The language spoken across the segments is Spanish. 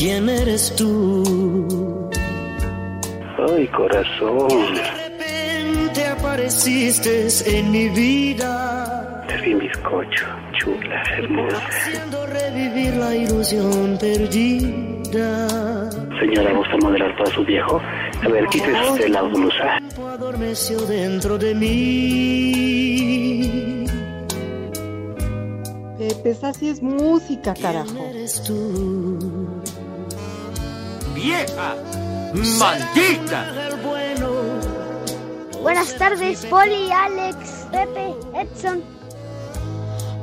¿Quién eres tú? Ay, corazón. De repente apareciste en mi vida. Te vi bizcocho, chula, hermosa. Haciendo revivir la ilusión perdida. Señora, ¿gusta modelar para su viejo? A ver, quítese la blusa. El tiempo adormeció dentro de mí. Pepe, esa sí es música, ¿Quién carajo. eres tú? ¡Vieja! ¡Maldita! El bueno. Buenas tardes, Poli, Alex, Pepe, Edson.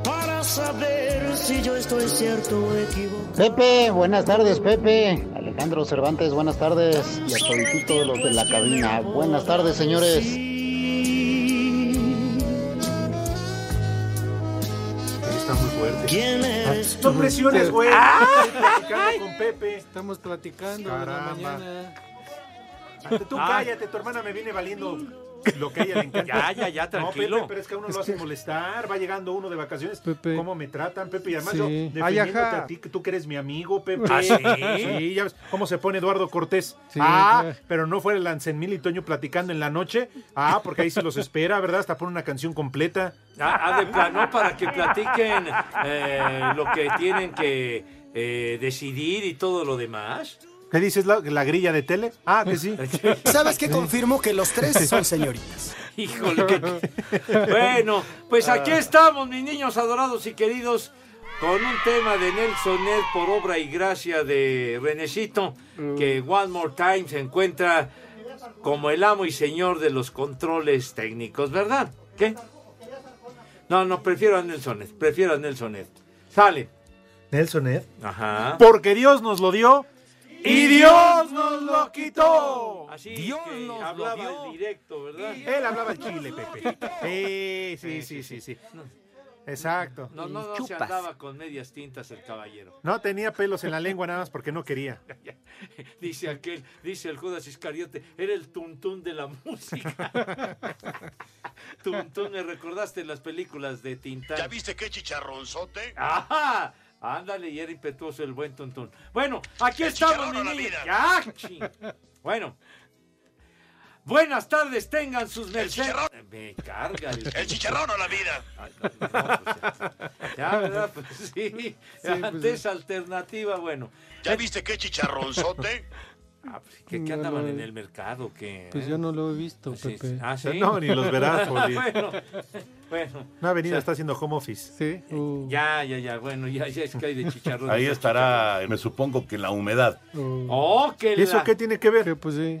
Para saber si yo estoy cierto o equivocado. Pepe, buenas tardes, Pepe. Alejandro Cervantes, buenas tardes. Y a toditito los de la cabina. Buenas tardes, señores. Fuerte. ¿Quién eres No presiones, güey. Ah. Estoy platicando con Pepe. Estamos platicando la Caramba. mañana. Tú Ah. cállate, tu hermana me viene valiendo lo que a ella le encanta. Ya, ya, ya, No, tranquilo. Pepe, pero es que a uno lo hace molestar. Va llegando uno de vacaciones. Pepe. ¿Cómo me tratan, Pepe? Y además Sí. yo defendiéndote a ti, que tú que eres mi amigo, Pepe. ¿Ah, sí? Sí, ya ves cómo se pone Eduardo Cortés. Sí, ah, claro. pero no fue el Lancenmil y Toño platicando en la noche. Ah, porque ahí sí los espera, ¿verdad? Hasta pone una canción completa. Ah, ah, de plano para que platiquen eh, lo que tienen que eh, decidir y todo lo demás. ¿Qué dices, la, la grilla de tele? Ah, que sí. ¿Sabes qué? Confirmo que los tres son señoritas. Híjole, que... Bueno, pues aquí estamos, mis niños adorados y queridos, con un tema de Nelson Ned por obra y gracia de Renecito, que One More Time se encuentra como el amo y señor de los controles técnicos, ¿verdad? ¿Qué? No, no, prefiero a Nelson Ned, prefiero a Nelson Ned. Sale. Nelson Ed. Ajá. Porque Dios nos lo dio y Dios nos lo quitó. Así Dios que nos lo hablaba dio. el directo, ¿verdad? Él hablaba el chile, Pepe. Sí, sí, sí, sí, sí. Exacto. No, no, no se andaba con medias tintas el caballero. No tenía pelos en la lengua nada más porque no quería. Dice aquel, dice el Judas Iscariote, era el tuntún de la música. tuntún, me recordaste las películas de Tintán. ¿Ya viste qué chicharronzote? ¡Ajá! Ándale, y era impetuoso el buen tuntún. Bueno, aquí El estamos, mi a la niños. vida. ¡Ya! ching! Bueno. Buenas tardes, tengan sus mercedes. chicharrón. Me carga el... El chicharrón a la vida. Ay, no, no, pues ya, ¿verdad? Pues sí, ante esa alternativa, bueno. ¿Ya viste qué chicharronzote? Ah, pues, ¿qué, qué No, andaban en el mercado? ¿Qué, Pues eh? yo no lo he visto. Pepe. Ah, ¿sí? No, ni los verás, bueno, bueno. Una avenida está haciendo home office. Sí. Uh, Ya, ya, ya, bueno, ya, ya es que hay de chicharrón. Ahí estará, me supongo que en la humedad. uh, Oh, que ¿Y eso la- qué tiene que ver? que pues sí.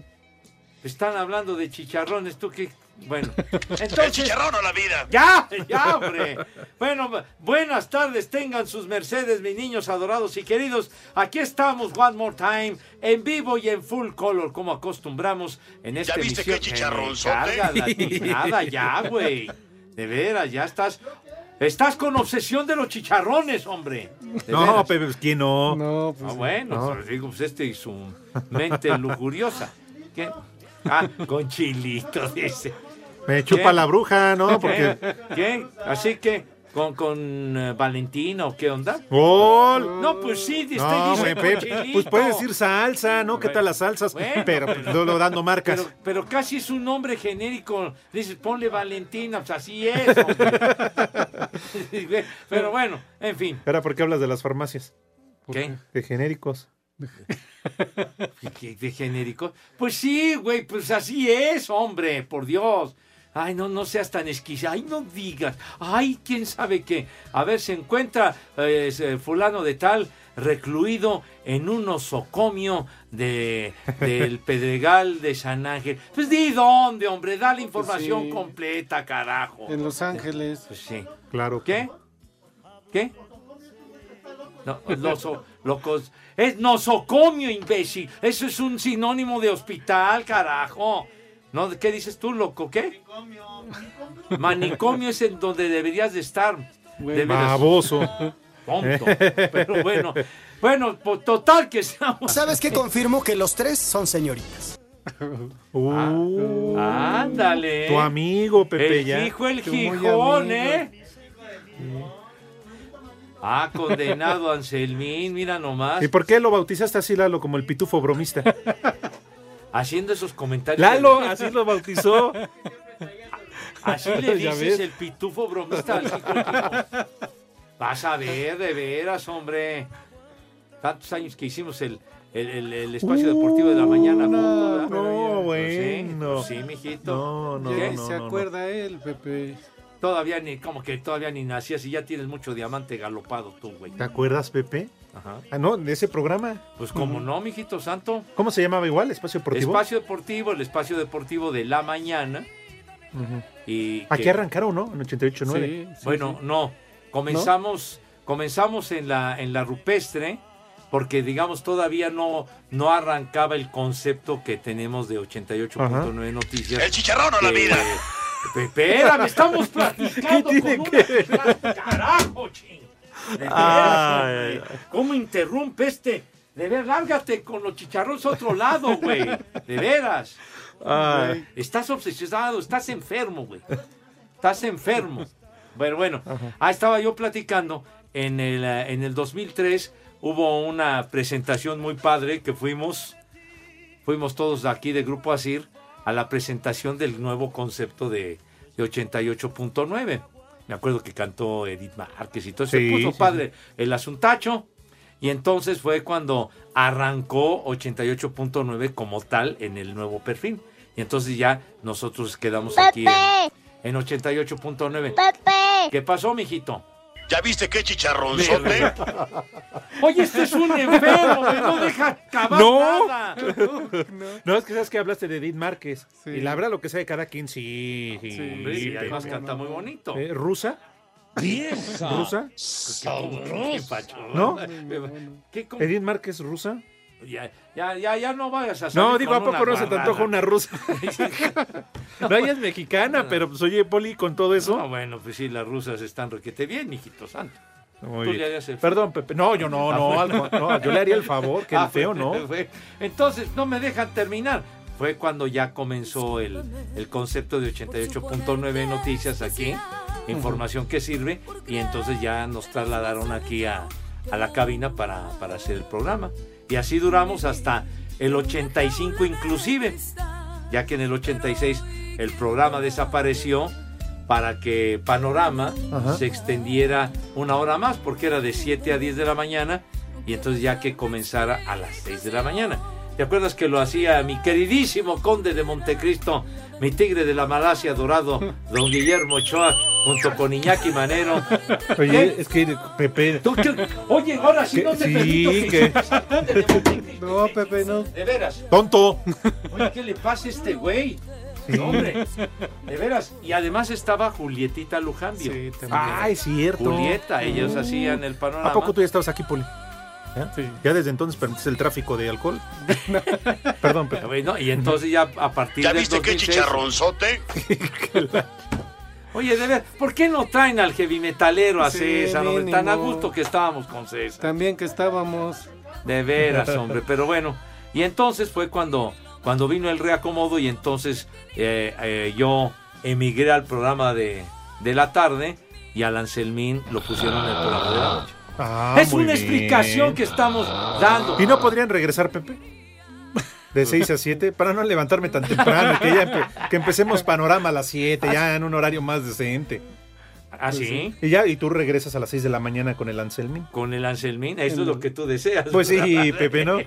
Están hablando de chicharrones, tú qué... Bueno, El entonces... chicharrón a la vida. ¡Ya! ¡Ya, hombre! Bueno, bu- buenas tardes, tengan sus mercedes, mis niños adorados y queridos. Aquí estamos, One More Time, en vivo y en full color, como acostumbramos en esta viste emisión. qué la tiznada, ya, güey. De veras, ya estás... Estás con obsesión de los chicharrones, hombre. No. Pepe, pues, ¿quién no? No, pues Ah, bueno, No. pues, digo, pues este y su mente lujuriosa. ¿Qué? Ah, con chilito, dice. Me chupa la bruja, ¿no? Porque. Así que, ¿con, con eh, Valentina o qué onda? ¡Gol! No, pues sí, te estoy No, diciendo chilito. pues puedes decir salsa, ¿no? ¿Qué tal las salsas? Bueno, pero pues, pero- luego dando marcas. Pero, pero casi es un nombre genérico. Dices, ponle Valentina, pues así es. hombre. pero bueno, en fin. Espera, ¿por qué hablas de las farmacias? ¿Qué? De genéricos. ¿Qué- ¿De genérico? Pues sí, güey, pues así es, hombre, por Dios. Ay, no, no seas tan esquiza. Ay, no digas. Ay, quién sabe qué. A ver, se encuentra eh, fulano de tal recluido en un osocomio de, del Pedregal de San Ángel. Pues di dónde, hombre, da la información sí. completa, carajo. En Los Ángeles. Pues sí. Claro. ¿Qué? ¿Qué? No, noso- locos. Es nosocomio, imbécil. Eso es un sinónimo de hospital, carajo. ¿No? ¿Qué dices tú, loco? ¿Qué? Manicomio es en donde deberías de estar. Baboso. Tonto. Pero bueno. Bueno, pues, total que estamos. ¿Sabes qué confirmo? Que los tres son señoritas. Uh, Ándale. tu amigo, Pepe, el ya. hijo, el Gijón. ¿eh? Ah, condenado Anselmín, mira nomás. ¿Y por qué lo bautizaste así, Lalo, como el pitufo bromista? Haciendo esos comentarios. Lalo, así lo bautizó. Así le dices el pitufo bromista al. Vas a ver, de veras, hombre. Tantos años que hicimos el, el, el- el espacio deportivo de la mañana. juntos, ¿verdad? no, Pues sí, bueno. pues sí, mijito. No, no, ni se acuerda él, Pepe. Todavía ni, como que todavía ni nacías y ya tienes mucho diamante galopado tú, güey. ¿Te acuerdas, Pepe? Ajá. Ah, no, de ese programa. Pues como no, mijito santo. ¿Cómo se llamaba igual? ¿Espacio Deportivo? Espacio deportivo, el espacio deportivo de la mañana. Ujú. Y Aquí que- arrancaron, ¿no? En 88.9. bueno, no. Comenzamos, comenzamos en la, en la rupestre, porque digamos todavía no, no arrancaba el concepto que tenemos de 88.9 noticias. El chicharrón o la vida. Espérame, estamos platicando ¿Qué tiene con que una- Carajo, ching. De veras, Ay, hombre. ay, ay. ¿Cómo interrumpe este? De ver, lárgate con los chicharrones a otro lado, güey. De veras. Ay. Estás obsesionado, estás enfermo, güey. Estás enfermo. Pero bueno, ah, estaba yo platicando. En el, eh, en el 2003 hubo una presentación muy padre que fuimos, fuimos todos de aquí de Grupo Asir a la presentación del nuevo concepto de, de 88.9. Me acuerdo que cantó Edith Márquez y todo eso. Sí, Se puso sí, padre el asuntacho. Y entonces fue cuando arrancó 88.9 como tal en el nuevo perfil. Y entonces ya nosotros quedamos aquí en, en 88.9. ¿Qué pasó, mijito? ¿Ya viste qué chicharronzote? Oye, este es un enfermo, güey, no deja acabar No. nada. No, es que sabes que hablaste de Edith Márquez. Y la verdad, lo que sabe cada quien, sí. además canta muy bonito. Eh, ¿Rusa? ¿Rusa? Qué pacho. ¿No? ¿Qué ¿Edith Márquez rusa? Ya, ya, ya, ya no vayas a salir No, digo, ¿a poco una no se te antoja una rusa? no, ella es mexicana, pero pues oye, Poli, con todo eso. No, bueno, pues sí, las rusas están requete bien, mijito santo. Muy Tú bien. le harías el- Perdón, Pepe. No, yo no, Ah, no, yo le haría el favor, que el Ah, feo, fue- ¿no? Entonces, no me dejan terminar. Fue cuando ya comenzó el, el concepto de 88.9 noticias aquí, información que sirve, y entonces ya nos trasladaron aquí a, a la cabina para, para hacer el programa. Y así duramos hasta el 85 inclusive, ya que en el 86 el programa desapareció para que Panorama Ajá. se extendiera una hora más, porque era de 7 a 10 de la mañana, y entonces ya que comenzara a las 6 de la mañana. ¿Te acuerdas que lo hacía mi queridísimo conde de Montecristo, mi tigre de la Malasia dorado, don Guillermo Ochoa, junto con Iñaki Manero? Oye, ¿Qué? es que Pepe. ¿Tú qué? Oye, ahora sí ¿Qué? no te Sí, permito que. No, Pepe, no. De veras. ¡Tonto! Oye, ¿qué le pasa a este güey? No, Hombre, de veras. Y además estaba Julietita Lujambio. Sí, también. Ah, es cierto. Julieta, ellos hacían el panorama. ¿A poco tú ya estabas aquí, Poli? ¿Ya? Ya desde entonces permitiste el tráfico de alcohol. Perdón. Bueno, y entonces ya a partir ¿Ya del viste qué 2006 chicharronzote? Oye, de ver, ¿por qué no traen al heavy metalero a Sí, César, hombre? Tan a gusto que estábamos con César. También que estábamos. De veras, hombre, pero bueno. Y entonces fue cuando, cuando vino el reacomodo y entonces eh, eh, yo emigré al programa de, de la tarde y al Anselmín lo pusieron en el programa de la noche. Ah, es una bien. explicación que estamos dando. ¿Y no podrían regresar, Pepe? De 6 a 7, para no levantarme tan temprano, que ya empe- que empecemos panorama a las 7, ya en un horario más decente. ¿Ah, sí? Y ya, y tú regresas a las 6 de la mañana con el Anselmi. Con el Anselmín, eso es lo que tú deseas. Pues sí. Pepe, ¿no?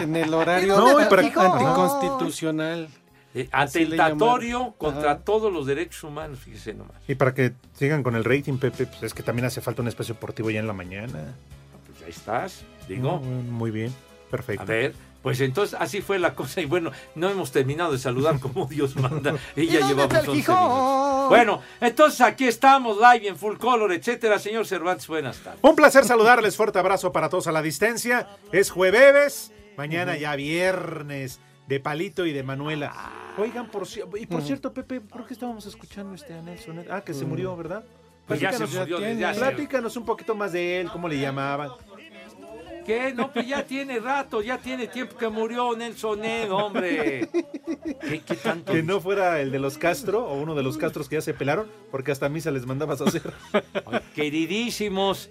En el horario No, para- anticonstitucional. Eh, Atentatorio contra Ajá. todos los derechos humanos, fíjese nomás. Y para que sigan con el rating, Pepe, pues es que también hace falta un espacio deportivo ya en la mañana. Pues ahí estás. Digo. Muy bien, perfecto. A ver, pues entonces así fue la cosa y bueno, no hemos terminado de saludar como Dios manda y ya llevamos 11 minutos. Bueno, entonces aquí estamos live en full color, etcétera. Señor Cervantes, buenas tardes. Un placer saludarles, fuerte abrazo para todos a la distancia. Es jueves, mañana ya viernes de Palito y de Manuela. Oigan, por, y por Ujú. cierto, Pepe, ¿por qué estábamos escuchando este a Nelson? Ah, que se Mm. murió, ¿verdad? Pues ya se murió tiene. Platícanos un poquito más de él, cómo le llamaban. ¿Qué? No, pues ya tiene rato, ya tiene tiempo que murió Nelson Ned, hombre. ¿Qué, qué tanto? Que no fuera el de los Castro o uno de los Castros que ya se pelaron, porque hasta misa les mandabas a hacer. Ay, Queridísimos,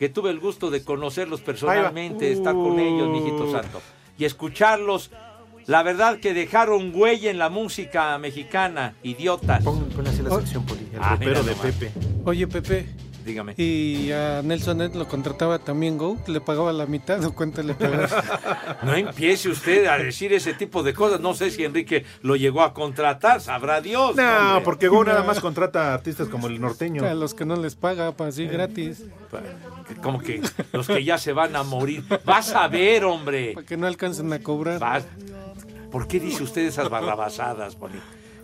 que tuve el gusto de conocerlos personalmente, estar con ellos, mijito Uh. santo, y escucharlos. La verdad que dejaron huella en la música mexicana, idiotas. Pon, pon así la sección, Poli, el Ah, mira de nomás. Pepe. Oye, Pepe, Dígame. ¿y a Nelson Ed lo contrataba también Go? ¿Le pagaba la mitad o cuánto le pagaba? No empiece usted a decir ese tipo de cosas. No sé si Enrique lo llegó a contratar, sabrá Dios. No, hombre. porque Go nada más contrata artistas como el norteño. a los que no les paga, para así gratis. Como que los que ya se van a morir. Vas a ver, hombre. Para que no alcancen a cobrar. Vas- ¿Por qué dice usted esas barrabasadas, Poli?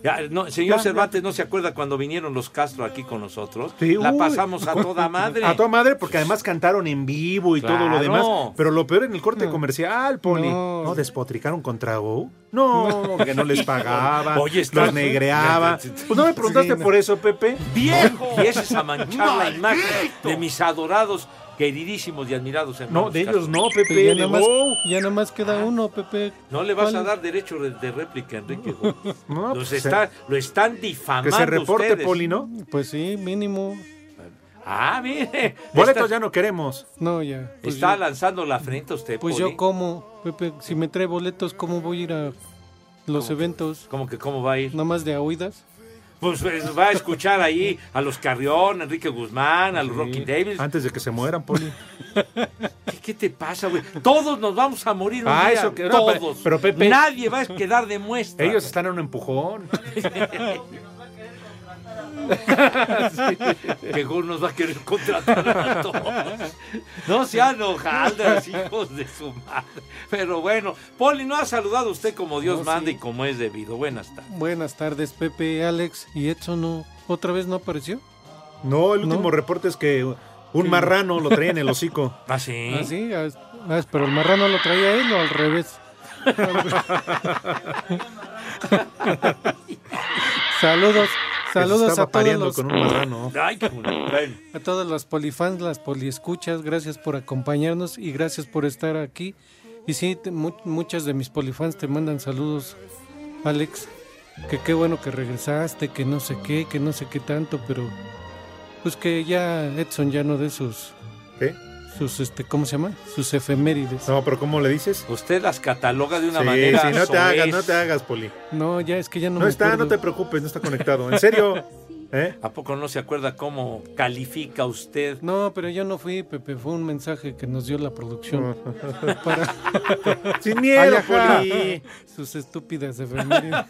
Ya, no, señor Ya, Cervantes, ¿no se acuerda cuando vinieron los Castro aquí con nosotros? Sí, La uy. pasamos a toda madre. A toda madre, porque además cantaron en vivo y todo lo demás. Pero lo peor en el corte No. comercial, Poli. No. No. despotricaron contra Go. No, que no les pagaba. Oye, está- los negreaba. Pues no me preguntaste Sí, no. por eso, Pepe. ¡Viejo! Empieces a manchar la imagen de mis adorados, queridísimos y admirados hermanos. No, de ellos no, Pepe. ya, de nada más, Go. ya nada más queda uno, Pepe. No le vas ¿Cuál? a dar derecho de, réplica, Enrique. No, Los pues, está- lo están Que difamando se reporte, ustedes. Poli, ¿no? Pues sí, mínimo. Ah, mire. Boletos está, ya no queremos. No, ya. Pues, está yo, lanzando la frente a usted, pues Poli. yo como, Pepe, si me trae boletos, ¿cómo voy a ir a los eventos? ¿Cómo que cómo va a ir? Nada más de a oídas. Pues, pues, va a escuchar ahí a los Carrión, a Enrique Guzmán, a los Rocky Davis. Antes de que se mueran, Poli. ¿Qué, qué te pasa, güey? Todos nos vamos a morir un Ah, día. eso que- no, pero- Todos. pero, Pepe- Nadie va a quedar de muestra. Ellos están en un empujón. Que Gol nos va a querer contratar a todos. No sean hojaldas, hijos de su madre. Pero bueno, Poli, no ha saludado usted como Dios No, manda sí. y como es debido. Buenas tardes. Buenas tardes, Pepe, Alex. ¿Y Edson no? ¿Otra vez no apareció? No, el ¿No? último reporte es que un Sí. marrano lo traía en el hocico. ¿Ah, sí? ¿Ah, sí? Ah, ah, pero el marrano lo traía él o al revés. saludos, saludos Estaba a todos los, con un marrano. Ay, qué bueno. Bueno, a todos los polifans, las poliescuchas, gracias por acompañarnos y gracias por estar aquí. Y sí, te- mu- muchas de mis polifans te mandan saludos, Alex. Que qué bueno que regresaste, que no sé qué, que no sé qué tanto, pero pues que ya Edson ya no de sus ¿Qué? Sus este ¿cómo se llama? sus efemérides. No, pero ¿cómo le dices? usted las cataloga de una sí, manera. sí, no te hagas, no te hagas, Poli. No, ya es que ya no, No me está, no te preocupes, no está conectado. En serio, ¿eh? ¿A poco no se acuerda cómo califica usted? No, pero yo no fui, Pepe, fue un mensaje que nos dio la producción para Sin miedo, Ay, sus estúpidas efemérides.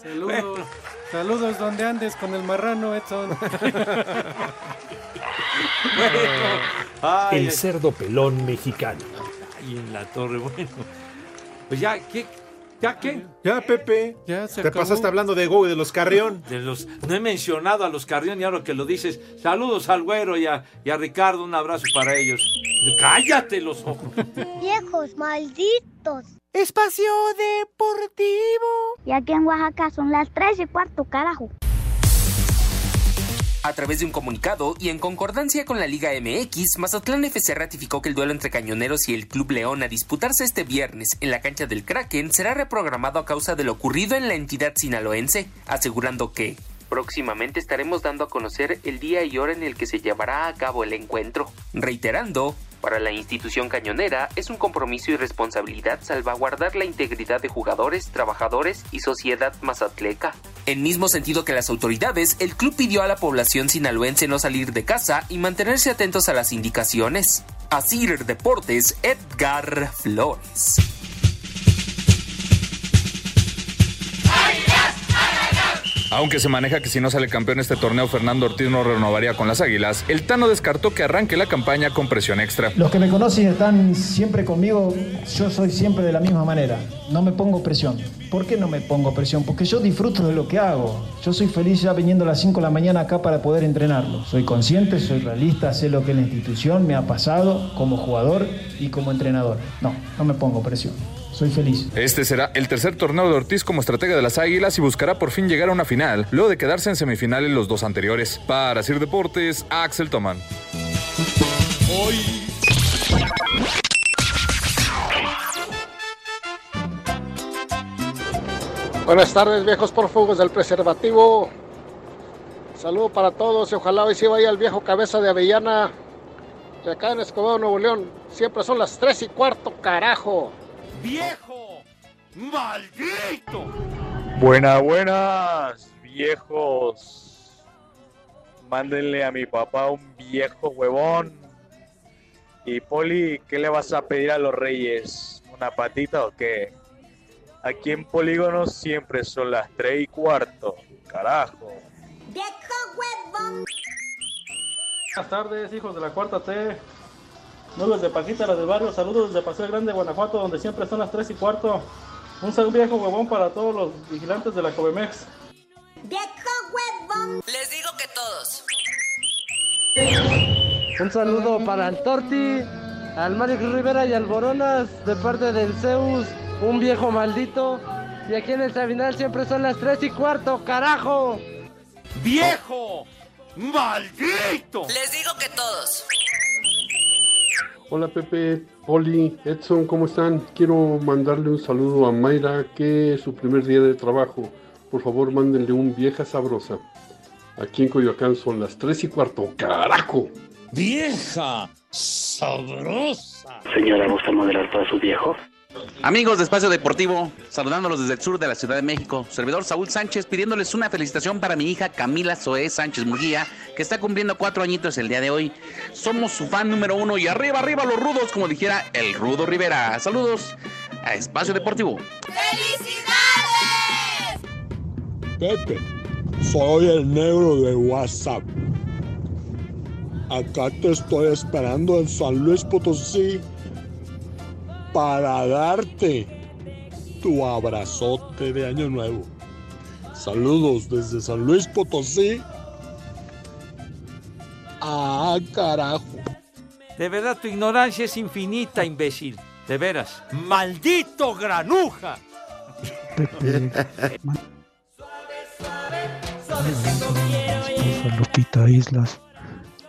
Saludos. Saludos donde andes con el marrano, Edson. Ay, El cerdo pelón mexicano. Y en la torre, bueno. Pues ya, ¿qué? ¿Ya qué? Ya, Pepe. Ya se Te acabó. pasaste hablando de Go y de los Carrión. De los, no he mencionado a los Carrión y ahora que lo dices, saludos al güero y a, y a Ricardo, un abrazo para ellos. Cállate los ojos. Viejos malditos. Espacio Deportivo. Y aquí en Oaxaca son las tres y cuarto, carajo. A través de un comunicado y en concordancia con la Liga MX, Mazatlán FC ratificó que el duelo entre Cañoneros y el Club León a disputarse este viernes en la cancha del Kraken será reprogramado a causa de lo ocurrido en la entidad sinaloense, asegurando que próximamente estaremos dando a conocer el día y hora en el que se llevará a cabo el encuentro, reiterando para la institución cañonera es un compromiso y responsabilidad salvaguardar la integridad de jugadores, trabajadores y sociedad mazatleca. En mismo sentido que las autoridades, el club pidió a la población sinaloense no salir de casa y mantenerse atentos a las indicaciones. Asir Deportes, Edgar Flores. Aunque se maneja que si no sale campeón este torneo, Fernando Ortiz no renovaría con las Águilas, el Tano descartó que arranque la campaña con presión extra. Los que me conocen están siempre conmigo, yo soy siempre de la misma manera. No me pongo presión. ¿Por qué no me pongo presión? Porque yo disfruto de lo que hago. Yo soy feliz ya viniendo a las 5 de la mañana acá para poder entrenarlo. Soy consciente, soy realista, sé lo que la institución me ha pasado como jugador y como entrenador. No, no me pongo presión. Soy feliz. Este será el tercer torneo de Ortiz como estratega de las Águilas y buscará por fin llegar a una final, luego de quedarse en semifinales los dos anteriores. Para Sir Deportes, Axel Toman. Buenas tardes, viejos prófugos del preservativo. Saludo para todos y ojalá hoy sí vaya el viejo cabeza de avellana. De acá en Escobedo, Nuevo León. Siempre son las 3 y cuarto, carajo. ¡Viejo! ¡Maldito! Buenas, buenas, viejos. Mándenle a mi papá un viejo huevón. Y Poli, ¿qué le vas a pedir a los reyes? ¿Una patita o qué? Aquí en Polígono siempre son las 3 y cuarto. Carajo. Buenas tardes, hijos de la cuarta T. Nudos de Paquita, la del barrio. Saludos desde Paseo Grande, Guanajuato, donde siempre son las 3 y cuarto. Un saludo viejo huevón para todos los vigilantes de la Covemex. Les digo que todos. Un saludo para el Torti, al Mario Rivera y al Boronas de parte del Zeus, un viejo maldito. Y aquí en el Sabinal siempre son las 3 y cuarto, carajo. ¡Viejo! ¡Maldito! Les digo que todos. Hola Pepe, Poli, Edson, ¿cómo están? Quiero mandarle un saludo a Mayra, que es su primer día de trabajo. Por favor, mándenle un vieja sabrosa. Aquí en Coyoacán son las 3 y cuarto, carajo. ¡Vieja sabrosa! Señora, ¿gusta moderar para su viejo? Amigos de Espacio Deportivo, saludándolos desde el sur de la Ciudad de México, servidor Saúl Sánchez pidiéndoles una felicitación para mi hija Camila Zoé Sánchez Murguía, que está cumpliendo cuatro añitos el día de hoy. Somos su fan número uno y arriba, arriba los rudos, como dijera el Rudo Rivera. Saludos a Espacio Deportivo. Pepe, soy el negro de WhatsApp. Acá te estoy esperando en San Luis Potosí para darte tu abrazote de Año Nuevo. Saludos desde San Luis Potosí. Ah, carajo. De verdad, tu ignorancia es infinita, imbécil. De veras. ¡Maldito granuja! a Lupita Islas.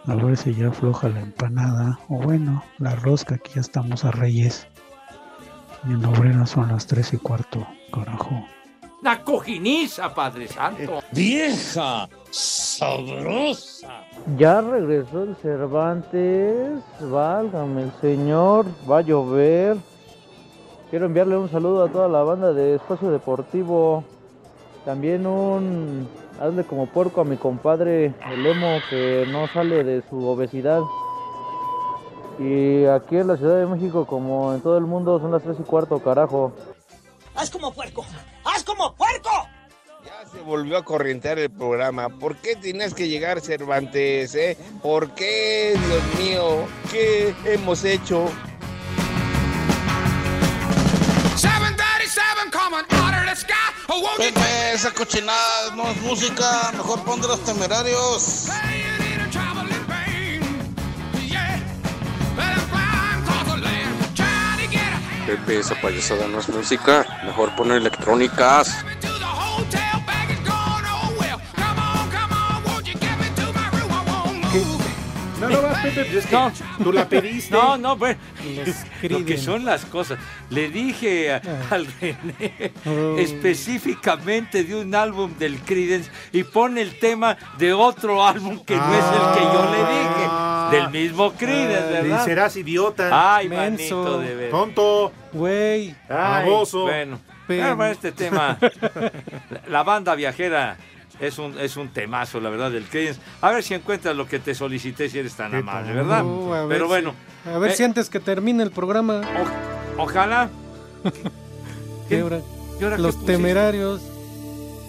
A ver si ya afloja la empanada. O bueno, la rosca, que ya estamos a Reyes. Y en Obrera son las tres y cuarto, carajo. ¡La cojiniza, Padre Santo! ¡Vieja sabrosa! Ya regresó el Cervantes. Válgame el señor. Va a llover. Quiero enviarle un saludo a toda la banda de Espacio Deportivo. También un hazle como puerco a mi compadre, el emo, que no sale de su obesidad. Y aquí en la Ciudad de México, como en todo el mundo, son las tres y cuarto, carajo. ¡Haz como puerco! ¡Haz como puerco! Ya se volvió a corrientear el programa. ¿Por qué tienes que llegar, Cervantes? Eh? ¿Por qué, Dios mío? ¿Qué hemos hecho? 737 coming out of the sky. Oh, won't you Pepe, esa cochinada no es música. Mejor pon de los temerarios. Pepe, esa payasada no es música. Mejor poner electrónicas. No, no vas, Pepe, pues es que tú la pediste. No, no, pues lo que son las cosas. Le dije a- al René específicamente de un álbum del Creedence y pone el tema de otro álbum que no es el que yo le dije. Del mismo Ah, ¿verdad? serás idiota. Ay, manito, de veras. Tonto. Güey. Ay, Baboso. Bueno, Pen- bueno, este tema, la banda viajera es un, es un temazo, la verdad, del Creedence. A ver si encuentras lo que te solicité si eres tan amable, ¿verdad? Uh, a ver Pero si- bueno. A ver eh, si antes que termine el programa. Ojalá. ¿Qué hora? ¿Y ahora qué Los pusiste? temerarios.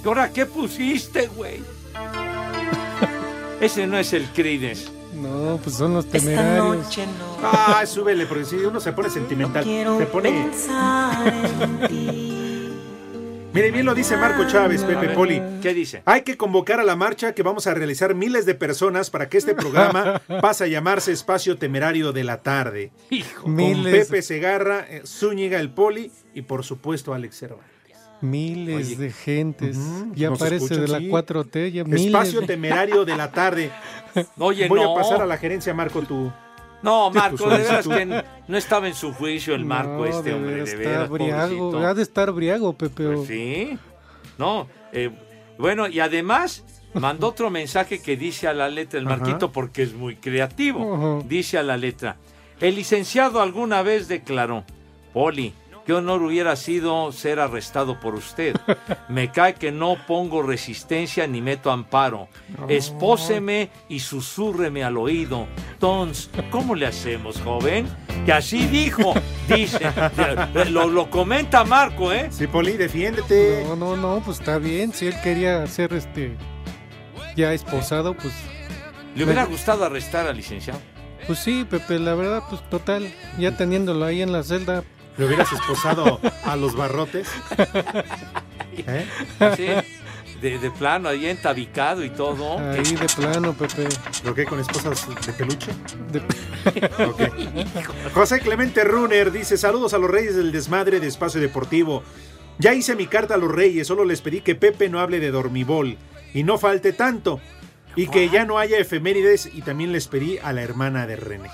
¿Y ahora qué pusiste, güey? Ese no es el Creedence. No, pues son los temerarios. Ah, súbele, porque si uno se pone sentimental, se pone... Mire, bien lo dice Marco Chávez, Pepe Poli. ¿Qué dice? Hay que convocar a la marcha que vamos a realizar miles de personas para que este programa pase a llamarse Espacio Temerario de la Tarde. Hijo. Con Miles. Pepe Segarra, eh, Zúñiga el Poli y por supuesto Alex Cervantes. Miles Oye. de gentes. Ya nos parece escuchan, de la sí. 4T. Ya miles Espacio de- Temerario de la Tarde. Oye, Voy no. a pasar a la gerencia, Marco, tu... No, Marco, de veras que no estaba en su juicio el Marco No, este hombre, de veras, briago. Ha de estar briago, Pepe. Pues sí. No, eh, bueno, y además mandó otro mensaje que dice a la letra el Ajá. Marquito porque es muy creativo. Dice a la letra, el licenciado alguna vez declaró, Poli, qué honor hubiera sido ser arrestado por usted. Me cae que no pongo resistencia ni meto amparo. Espóseme y susúrreme al oído. Tons, ¿cómo le hacemos, joven? Que así dijo, dice. Lo, lo comenta Marco, ¿eh? Sí, Poli, defiéndete. No, no, no, pues está bien. Si él quería ser este ya esposado, pues. ¿Le hubiera gustado arrestar al licenciado? Pues sí, Pepe, la verdad, pues total, ya teniéndolo ahí en la celda. ¿Le hubieras esposado a los barrotes? ¿Eh? Sí, de, de plano, ahí entabicado y todo. Ahí de plano, Pepe. ¿Lo que con esposas de peluche? De-. José Clemente Runner dice: Saludos a los reyes del desmadre de espacio deportivo. Ya hice mi carta a los reyes, solo les pedí que Pepe no hable de dormibol y no falte tanto. Y que ya no haya efemérides y también les pedí a la hermana de René.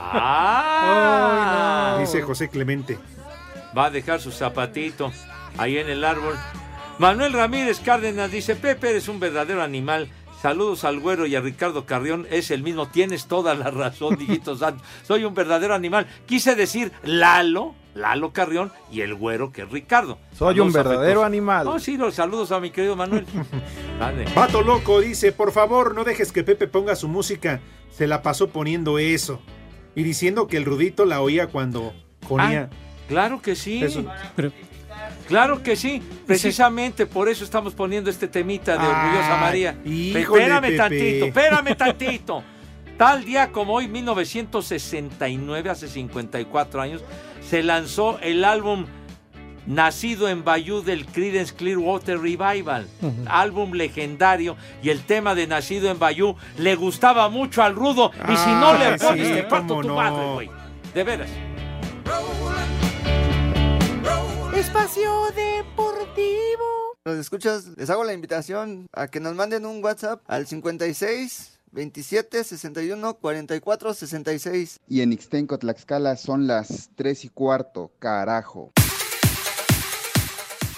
¡Ah! Dice José Clemente. Va a dejar su zapatito ahí en el árbol. Manuel Ramírez Cárdenas dice, Pepe, eres un verdadero animal. Saludos al güero y a Ricardo Carrión. Es el mismo. Tienes toda la razón, dijito santo. Soy un verdadero animal. Quise decir Lalo, Lalo Carrión y el güero que es Ricardo. Soy un verdadero animal. No, sí, los saludos a mi querido Manuel. Vale. Pato Loco dice: Por favor, no dejes que Pepe ponga su música. Se la pasó poniendo eso. Y diciendo que el Rudito la oía cuando ponía. Ah, claro que sí. Eso. Claro que sí. Precisamente por eso estamos poniendo este temita de Orgullosa Ay, María. híjole, espérame Pepe. tantito, espérame tantito. Tal día como hoy, 1969, hace 54 años, se lanzó el álbum Nacido en Bayou del Creedence Clearwater Revival, álbum legendario y el tema de Nacido en Bayou le gustaba mucho al rudo y si no le pones sí, te parto tu no. madre, güey. De veras. Espacio Deportivo. Los escuchas, les hago la invitación a que nos manden un WhatsApp al 56 27 61 44 66. Y en Ixtenco, Tlaxcala son las 3 y cuarto, carajo.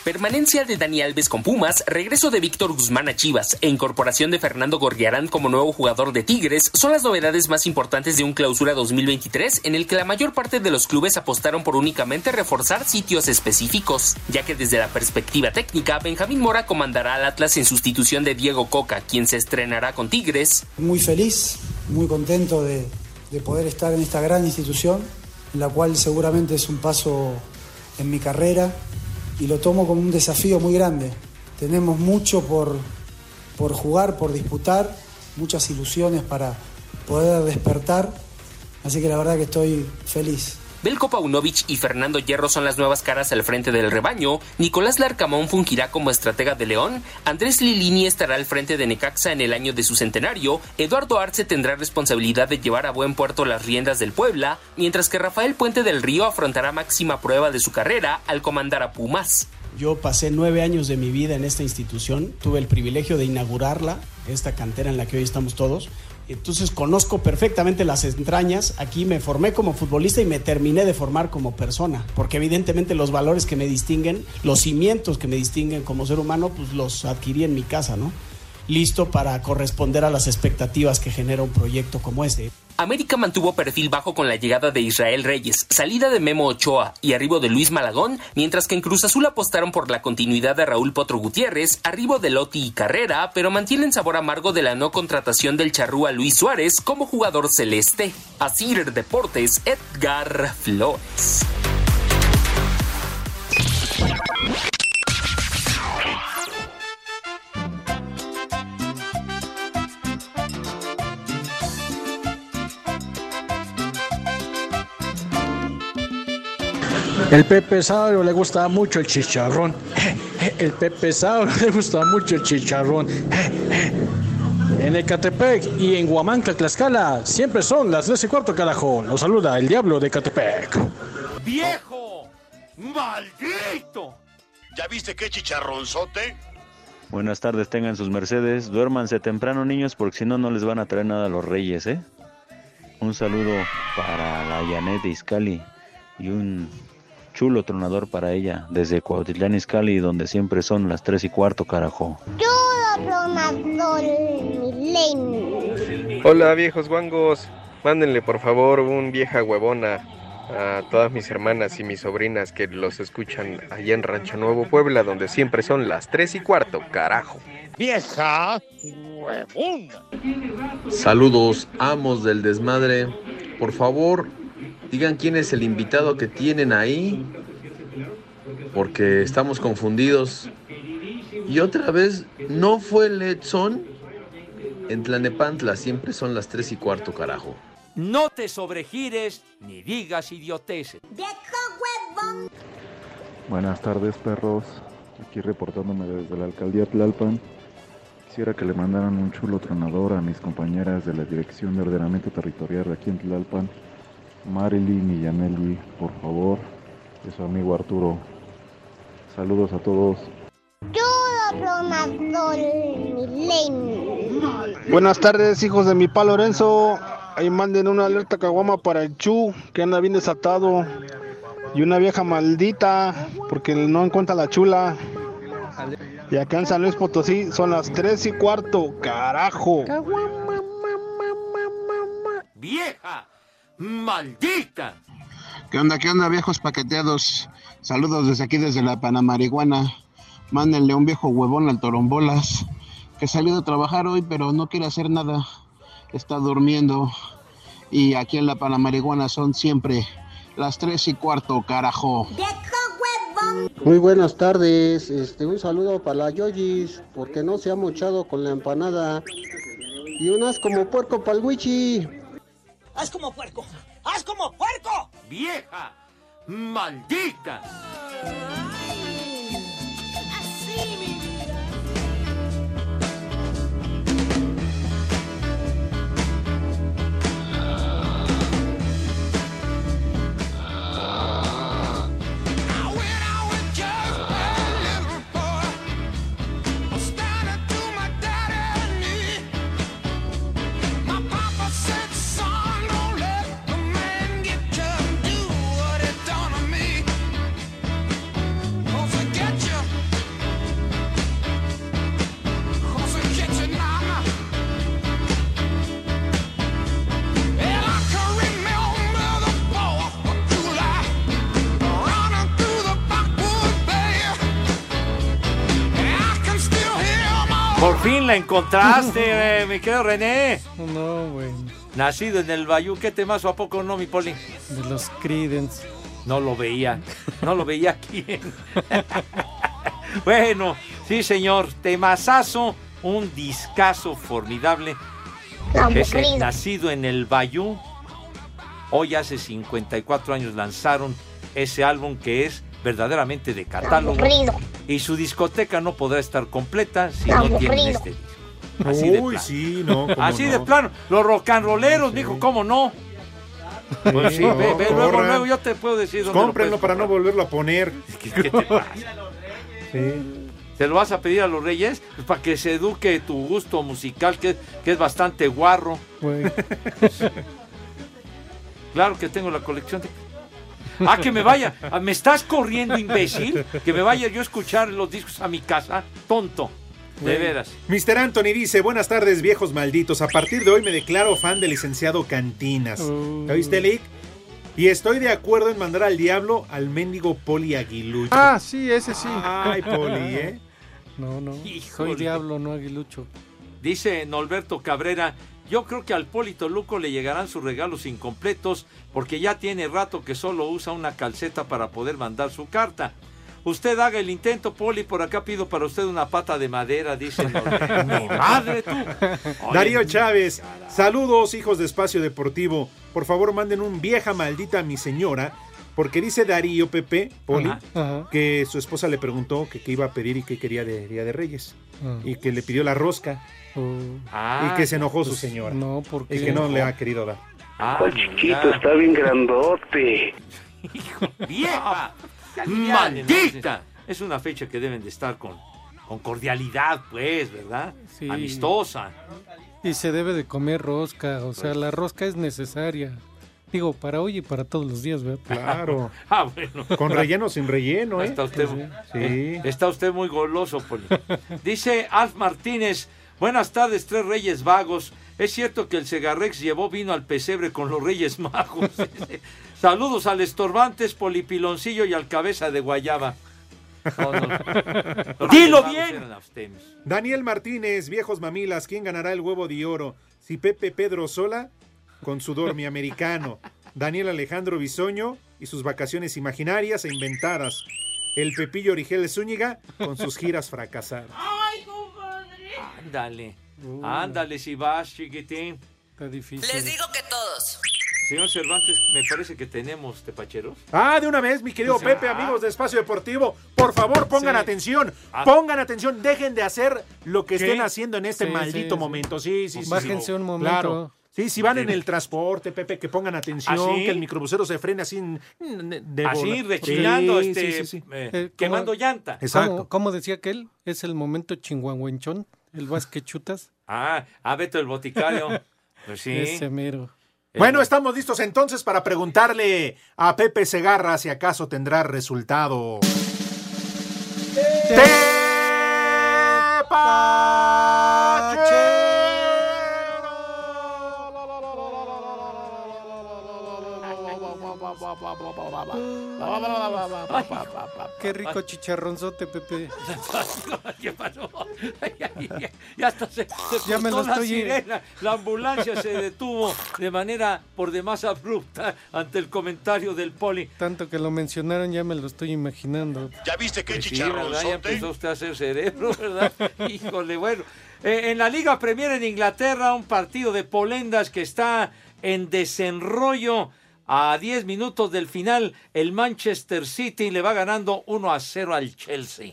Permanencia de Dani Alves con Pumas, regreso de Víctor Guzmán a Chivas e incorporación de Fernando Gorriarán como nuevo jugador de Tigres son las novedades más importantes de un clausura 2023 en el que la mayor parte de los clubes apostaron por únicamente reforzar sitios específicos, ya que desde la perspectiva técnica Benjamín Mora comandará al Atlas en sustitución de Diego Coca, quien se estrenará con Tigres. Muy feliz, muy contento de, de poder estar en esta gran institución, la cual seguramente es un paso en mi carrera y lo tomo como un desafío muy grande. Tenemos mucho por, por jugar, por disputar, muchas ilusiones para poder despertar, así que la verdad que estoy feliz. Belko Paunovic y Fernando Hierro son las nuevas caras al frente del rebaño, Nicolás Larcamón fungirá como estratega de León, Andrés Lilini estará al frente de Necaxa en el año de su centenario, Eduardo Arce tendrá responsabilidad de llevar a buen puerto las riendas del Puebla, mientras que Rafael Puente del Río afrontará máxima prueba de su carrera al comandar a Pumas. Yo pasé nueve años de mi vida en esta institución, tuve el privilegio de inaugurarla, esta cantera en la que hoy estamos todos. Entonces conozco perfectamente las entrañas, aquí me formé como futbolista y me terminé de formar como persona, porque evidentemente los valores que me distinguen, los cimientos que me distinguen como ser humano, pues los adquirí en mi casa, ¿no? Listo para corresponder a las expectativas que genera un proyecto como este. América mantuvo perfil bajo con la llegada de Israel Reyes, salida de Memo Ochoa y arribo de Luis Malagón, mientras que en Cruz Azul apostaron por la continuidad de Raúl Potro Gutiérrez, arribo de Lotti y Carrera, pero mantienen sabor amargo de la no contratación del charrúa Luis Suárez como jugador celeste. Asir Deportes, Edgar Flores. El Pepe Sauro le gusta mucho el chicharrón. El Pepe Sauro le gusta mucho el chicharrón. En Ecatepec y en Huamanca, Tlaxcala, siempre son las 3 y cuarto, carajo. Lo saluda el diablo de Ecatepec. ¡Viejo! ¡Maldito! ¿Ya viste qué chicharronzote? Buenas tardes, tengan sus mercedes. Duérmanse temprano, niños, porque si no, no les van a traer nada a los reyes, ¿eh? Un saludo para la Janet de Izcali y un chulo tronador para ella desde Cuautitlán Izcali, donde siempre son las 3 y cuarto, carajo. Hola viejos guangos, mándenle por favor un vieja huevona a todas mis hermanas y mis sobrinas que los escuchan allá en Rancho Nuevo Puebla, donde siempre son las 3 y cuarto, carajo. Vieja huevona. Saludos, amos del desmadre. Por favor, digan quién es el invitado que tienen ahí, porque estamos confundidos. Y otra vez, no fue el Edson. En Tlanepantla siempre son las 3 y cuarto, carajo. No te sobregires ni digas idioteces. Buenas tardes, perros. Aquí reportándome desde la alcaldía Tlalpan. Quisiera que le mandaran un chulo tronador a mis compañeras de la Dirección de Ordenamiento Territorial de aquí en Tlalpan. Marilyn y por favor. Y su amigo Arturo. Saludos a todos. Buenas tardes, hijos de mi pa Lorenzo. Ahí manden una alerta caguama para el Chu, que anda bien desatado. Y una vieja maldita, porque no encuentra la chula. Y acá en San Luis Potosí son las 3 y cuarto, carajo. ¡Vieja! ¡Maldita! ¿Qué onda, qué onda, viejos paqueteados? Saludos desde aquí, desde la Panamarihuana. Mándenle un viejo huevón al Torombolas, que salió de trabajar hoy, pero no quiere hacer nada. Está durmiendo. Y aquí en la Panamarihuana son siempre las 3 y cuarto, carajo. Muy buenas tardes, este, un saludo para la Yoyis, porque no se ha mochado con la empanada. Y unas como puerco para el wichi. ¡Haz como puerco! ¡Haz como puerco! ¡Vieja! ¡Maldita! Por fin la encontraste, eh, mi querido René. No, güey. Nacido en el Bayou, ¿qué temazo a poco no, mi poli? De los Creedence. No lo veía. No lo veía quién. bueno, sí, señor. Temazazo, un discazo formidable. Ese, nacido en el Bayou. Hoy hace 54 años lanzaron ese álbum que es verdaderamente de catálogo. Aburrido. Y su discoteca no podrá estar completa si no Aburrido. tienen este disco. Así de Uy, plano. sí, no. cómo Así no. de plano. Los rock and rolleros, dijo, ¿cómo no? Pues sí, no, ve, ve, luego, luego yo te puedo decir dónde lo Cómprenlo para no volverlo a poner. ¿Qué, qué te pasa? ¿Te lo vas a pedir a los reyes? Pues para que se eduque tu gusto musical, que, que es bastante guarro. Claro que tengo la colección de... Ah, que me vaya. Ah, ¿Me estás corriendo, imbécil? Que me vaya yo a escuchar los discos a mi casa. Tonto. De veras. Mr. Anthony dice, buenas tardes viejos malditos, a partir de hoy me declaro fan del licenciado Cantinas. ¿Te oíste, Lick? Y estoy de acuerdo en mandar al diablo al mendigo Poli Aguilucho. Ah, sí, ese sí. Ay, Poli, ¿eh? No, no. Híjole. Soy diablo, no aguilucho. Dice Norberto Cabrera, yo creo que al Polito Luco le llegarán sus regalos incompletos porque ya tiene rato que solo usa una calceta para poder mandar su carta. Usted haga el intento, Poli, por acá pido para usted una pata de madera, dice Norberto. ¡Mi madre tú! Oye, Darío Chávez, saludos hijos de Espacio Deportivo. Por favor manden un vieja maldita a mi señora Porque dice Darío Pepe, Poli, Ajá, que su esposa le preguntó que qué iba a pedir y qué quería de Día de Reyes. Y que le pidió la rosca. Ah, y que se enojó su pues, señora. no, porque- Y que no le ha querido dar. Ah, chiquito, está bien grandote. ¡Vieja! ¡Maldita! Es una fecha que deben de estar con, con cordialidad, pues, ¿verdad? Sí. Amistosa. Y se debe de comer rosca, o Pues. sea, la rosca es necesaria. Digo, para hoy y para todos los días, ¿verdad? Claro. Ah, bueno. Con relleno o sin relleno, ¿eh? Está usted, Sí. está usted muy goloso, Poli. Dice Alf Martínez, buenas tardes, tres reyes vagos. Es cierto que el Segarrex llevó vino al pesebre con los reyes magos. Saludos al estorbantes, Polipiloncillo y al cabeza de guayaba. No, no. Los Dilo bien. Daniel Martínez, viejos mamilas, ¿quién ganará el huevo de oro? Si Pepe Pedro Sola, con su dormi americano. Daniel Alejandro Bisoño y sus vacaciones imaginarias e inventadas. El Pepillo Origel Zúñiga con sus giras fracasadas. Ándale. Ándale, si vas, chiquitín. Está difícil. Les digo que todos. Señor Cervantes, me parece que tenemos tepacheros. Ah, de una vez, mi querido Pues, Pepe, ah. amigos de Espacio Deportivo, por favor pongan Sí. atención, Ah. pongan atención, dejen de hacer lo que ¿Qué? estén haciendo en este Sí, maldito sí, momento. Sí, sí, sí. Bájense sí. un momento. Claro. Sí, si van en el transporte, Pepe, que pongan atención, ¿Ah, que el microbusero se frene así de Así, rechinando, Sí, este, sí, sí, sí. eh, Eh, quemando ¿cómo- llanta. ¿Cómo, cómo decía aquel? Es el momento chinguanguenchón, el vas que chutas. Ah, ah, Beto el boticario. Pues sí. Ese mero. Bueno, estamos listos entonces para preguntarle a Pepe Segarra si acaso tendrá resultado. Qué rico chicharronzote, Pepe. ¿Qué pasó? ya, hasta se, se Ya me lo la estoy- sirena. La ambulancia se detuvo de manera por demás abrupta ante el comentario del poli. Tanto que lo mencionaron, ya me lo estoy imaginando. ¿Ya viste qué Pues sí. Ya empezó usted a hacer cerebro, ¿verdad? Híjole, bueno. Eh, en la Liga Premier en Inglaterra, un partido de polendas que está en desenrollo. A 10 minutos del final, el Manchester City le va ganando 1 a 0 al Chelsea.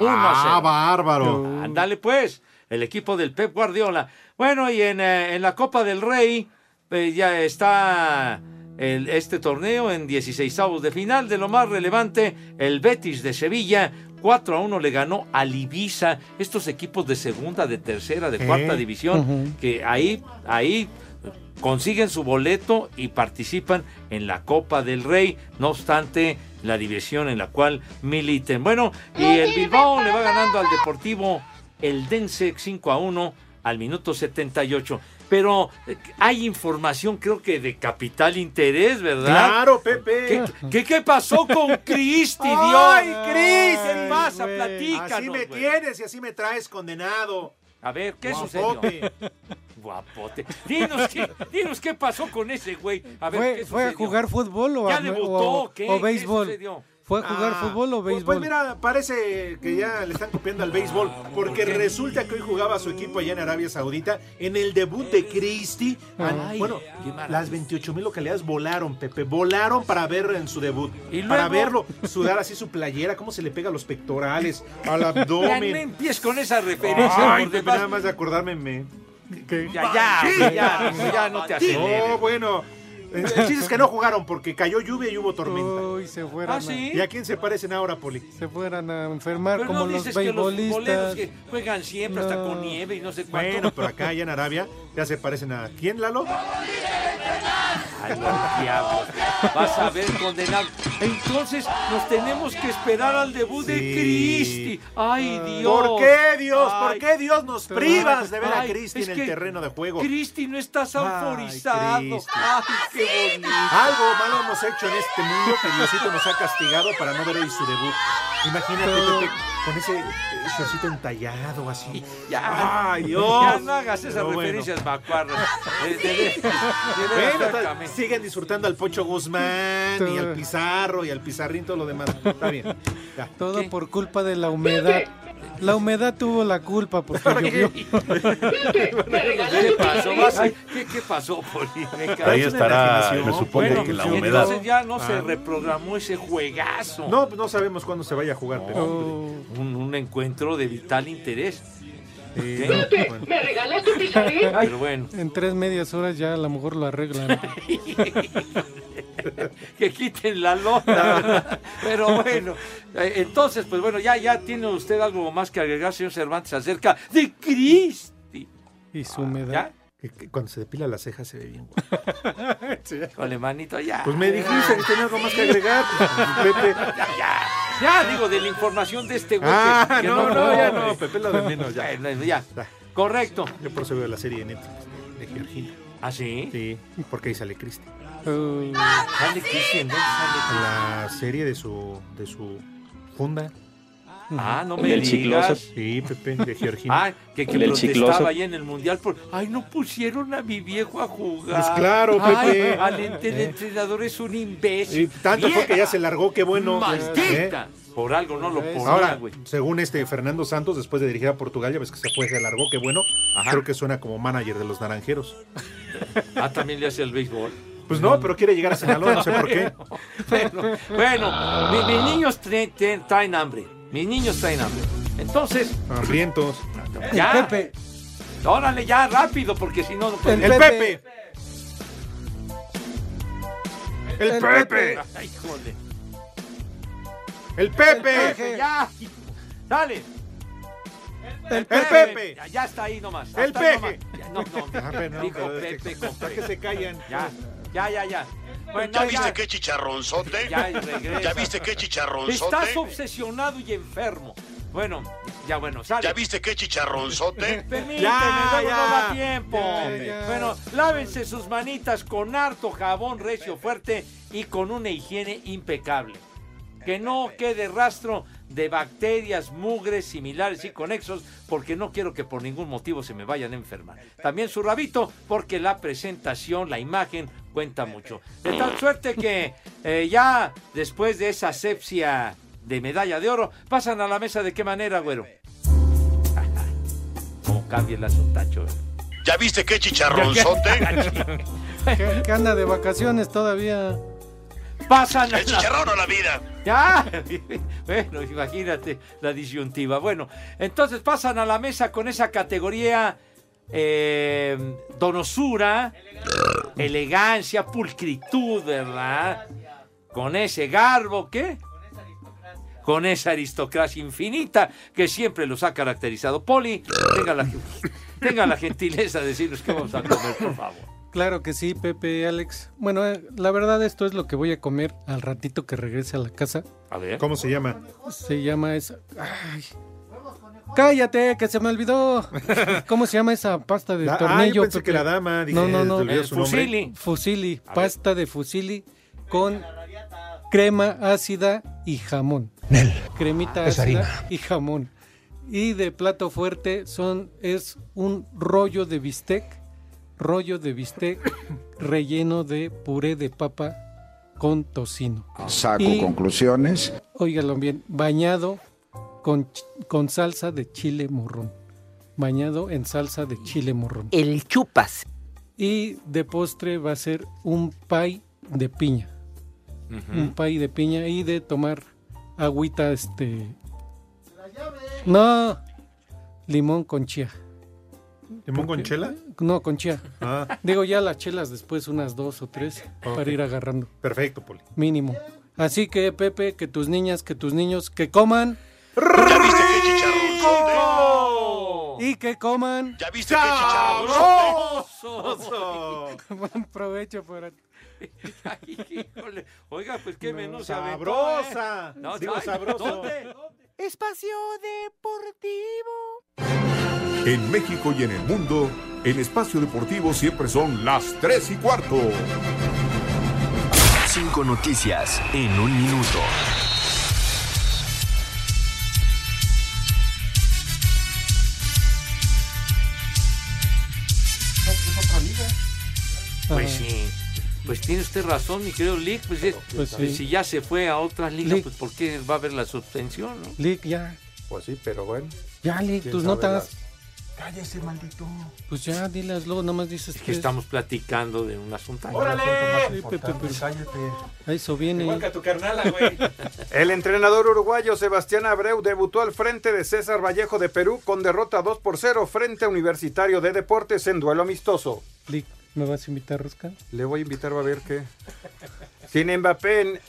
1 a Ah, 0. bárbaro. Ándale pues, el equipo del Pep Guardiola. Bueno, y en, eh, en la Copa del Rey eh, ya está el- este torneo en 16 avos de final. De lo más relevante, el Betis de Sevilla 4 a 1 le ganó al Ibiza. Estos equipos de segunda, de tercera, de Eh. cuarta división, Ujú. que ahí, ahí consiguen su boleto y participan en la Copa del Rey, no obstante la división en la cual militen. Bueno, y el Bilbao le va ganando al Deportivo el Dense 5 a 1 al minuto 78. Pero eh, hay información, creo que de capital interés, ¿verdad? Claro, Pepe. ¿Qué, qué, qué pasó con Cristi, Dios? ¡Ay, Cris! ¿Qué pasa? Platícanos. Así me tienes y así me traes condenado. A ver, ¿qué sucedió? Guapote. Dinos qué, dinos qué pasó con ese güey. A ver, ¿Fue, ¿qué fue a jugar fútbol o, ¿Ya a, debutó? o- ¿Qué? o ¿Qué béisbol? sucedió? ¿Fue a jugar Ah, fútbol o pues- béisbol? Pues mira, parece que ya le están copiando al béisbol, porque resulta que hoy jugaba su equipo allá en Arabia Saudita en el debut de Cristi. Ay, bueno, las 28 mil localidades volaron, Pepe, volaron para ver en su debut. ¿Y Para verlo, sudar así su playera, cómo se le pega a los pectorales, al Ya no abdomen. empieces con esa referencia. Ay, por Pepe, nada más de acordarme me... Ya, ya, ya, ya, ya no te aceleres. No, bueno. El chiste es que no jugaron porque cayó lluvia y hubo tormenta. Uy, se fueran, Ah, sí. ¿Y a quién se parecen ahora, Poli? se fueran a enfermar Pero como no los dices que los beisbolistas. que juegan siempre hasta con nieve y no sé cuánto. Bueno, pero acá ya en Arabia ya se parecen a quién, Lalo? Ay, los diablos. Vas a ver condenado. Entonces nos tenemos que esperar al debut de. Cristi. Ay, Dios. ¿Por qué, Dios? ¿Por Ay. qué, Dios, nos privas de ver a Ay, Cristi en el que terreno de juego? Cristi, no estás Ay, autorizado. Ay, Cristi. qué bonito. Algo malo hemos hecho en este mundo que Diosito nos ha castigado para no ver hoy su debut. Imagínate, con ese eh, shortcito entallado así. Ya, ¡Ay, Dios! ya no hagas esas Pero bueno. referencias macuarras. De, de- de veras, Bueno, francamente. siguen disfrutando al Pocho Guzmán y al Pizarro y al Pizarrín, todo lo demás. Está bien. Ya. Todo por culpa de la humedad. La humedad tuvo la culpa porque llovió. ¿Qué pasó? ¿Qué, qué pasó, Poli? Me cago. Ahí estará, me supongo que la humedad. Entonces ya no se Ah. reprogramó ese juegazo. No, pues no sabemos cuándo se vaya a jugar. pero- Un, un encuentro de vital interés. ¿Me regalaste un pizarrín? Pero bueno. En tres medias horas ya a lo mejor lo arreglan. que quiten la lona. Pero bueno, eh, entonces, pues bueno, ya, ya tiene usted algo más que agregar, señor Cervantes, acerca de Cristi. Y su humedad. ¿Ya? Cuando se depila las cejas se ve bien. guapo. Con manito, ya. Pues me dijiste que tenía algo más que agregar. pues, Pepe. Ya, ya, ya, digo, de la información de este güey. que- Ah, que no, no, ya no. Pepe lo de menos, ya. Bueno, ya. Correcto. Yo por eso veo la serie de Netflix de Georgina. ¿Ah, sí? Sí, porque ahí sale Cristi. ¿Sale Cristi? ¿En dónde sale La serie de su, de su funda. Ah, no El me del digas. Sí, Pepe, de Georgina. Ah, que, que El protestaba chicloso. ahí en el mundial por. Ay, no pusieron a mi viejo a jugar. Pues claro, Ay, Pepe. al el entrenador es un imbécil. Y tanto fue que ya se largó, qué bueno. ¡Maldita! ¿Eh? Por algo no lo ponía, Ahora, güey. según este Fernando Santos, después de dirigir a Portugal, ya ves que se fue, se largó, qué bueno. Ajá. Creo que suena como manager de los naranjeros. Ah, también le hace el béisbol. Pues no, pero quiere llegar a Sinaloa, no sé por qué. Bueno, bueno, mi- mis niños tra- tra- traen hambre. Mis niños traen hambre. Entonces, Hambrientos. ya. Órale, ya, rápido, porque si no, no El puede- Pepe. El El Pepe. Ay, híjole. El Pepe. Pepe, ya. Dale. El Pepe. Ya, ya está ahí nomás. El Pepe. nomás. Ya, no, no. Ah, Dijo Pepe que se callan. Ya, ya, ya, ya. Bueno, ¿Ya viste qué chicharronzote? Ya. ¿Ya viste qué chicharronzote? Estás obsesionado y enfermo. Bueno, ya bueno, sale. ¿Ya viste qué chicharronzote? Permíteme, Ya, luego ya. no da tiempo. Ya, ya. Bueno, lávense sus manitas con harto jabón recio fuerte y con una higiene impecable. Que no quede rastro de bacterias, mugres, similares y conexos, porque no quiero que por ningún motivo se me vayan a enfermar. También su rabito, porque la presentación, la imagen, cuenta mucho. De tal suerte que eh, ya después de esa asepsia de medalla de oro, pasan a la mesa de qué manera, güero. ¿Cómo cambia el asuntacho? ¿Ya viste qué chicharronzote? que, que anda de vacaciones todavía. Pasan a El chicharrón o la vida. Ya, bueno, imagínate la disyuntiva. Bueno, entonces pasan a la mesa con esa categoría eh, donosura, elegancia, pulcritud, ¿verdad? Con ese garbo, ¿qué? Con esa aristocracia infinita que siempre los ha caracterizado. Poli, tenga la, tenga la gentileza de decirnos qué vamos a comer, por favor. Claro que sí, Pepe, Alex. Bueno, eh, la verdad esto es lo que voy a comer al ratito que regrese a la casa. A ver. ¿Cómo se llama? Se llama esa... Ay. Cállate, que se me olvidó. ¿Cómo se llama esa pasta de La- ah, tornillo? yo pensé Pepe? que la dama, dije, no, no, no. olvidó su nombre. Fusili. Fusili, pasta de fusili con crema ácida y jamón. Cremita es ácida harina. y jamón. Y de plato fuerte son es un rollo de bistec, rollo de bistec relleno de puré de papa con tocino. Saco Y- conclusiones. Óigalo bien, bañado con, con salsa de chile morrón. Bañado en salsa de chile morrón. El chupas. Y de postre va a ser un pie de piña. Un pie de piña y de tomar agüita, este... No, limón con chía. ¿Limón con chela? No, con chía. Ah, Digo ya las chelas después, unas dos o tres, para ir agarrando, perfecto, Poli. mínimo. Así que, Pepe, que tus niñas, que tus niños, que coman ¿Ya viste qué chicharronzote? y que coman. ¿Ya viste qué chicharronzote? ¡Sabroso! Buen provecho para Ay, híjole. Oiga, pues qué menú se aventó, ¿eh? ¡Sabrosa! No, Digo, ay, sabroso. ¿Dónde? Espacio Deportivo. En México y en el mundo, en espacio deportivo siempre son las 3 y cuarto. Cinco noticias en un minuto. Pues sí. Pues tiene usted razón, mi querido Lick. Pues, es- Pues sí. si ya se fue a otras ligas, Lick. pues ¿por qué va a haber la suspensión? no? Lick, ya. Pues sí, pero bueno. Ya, ¿Quién tus notas. Cállese, maldito. Pues ya, dilas luego, nomás dices Es que estamos platicando de un asunto. ¡Órale! Sí, Pepe, pero- A eso viene. tu carnala, güey. El entrenador uruguayo Sebastián Abreu debutó al frente de César Vallejo de Perú con derrota 2 por 0 frente a Universitario de Deportes en duelo amistoso. Lick, ¿Me vas a invitar, Rosca? Le voy a invitar a ver qué. Sin Mbappé,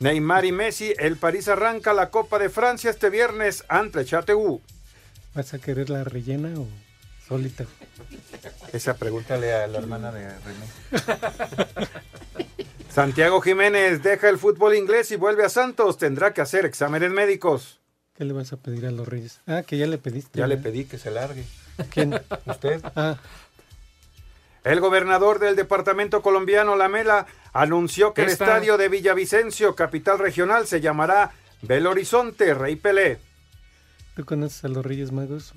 Neymar y Messi, el París arranca la Copa de Francia este viernes ante Chateau. ¿Vas a querer la rellena o solita? Esa pregúntale a la hermana de René. Santiago Jiménez deja el fútbol inglés y vuelve a Santos. Tendrá que hacer exámenes médicos. ¿Qué le vas a pedir a los reyes? Ah, que ya le pediste. Ya le pedí que se largue. ¿Quién? ¿Usted? Ah, El gobernador del departamento colombiano Lamela anunció que el estadio de Villavicencio, capital regional, se llamará Belo Horizonte Rey Pelé. ¿tú conoces a los reyes magos?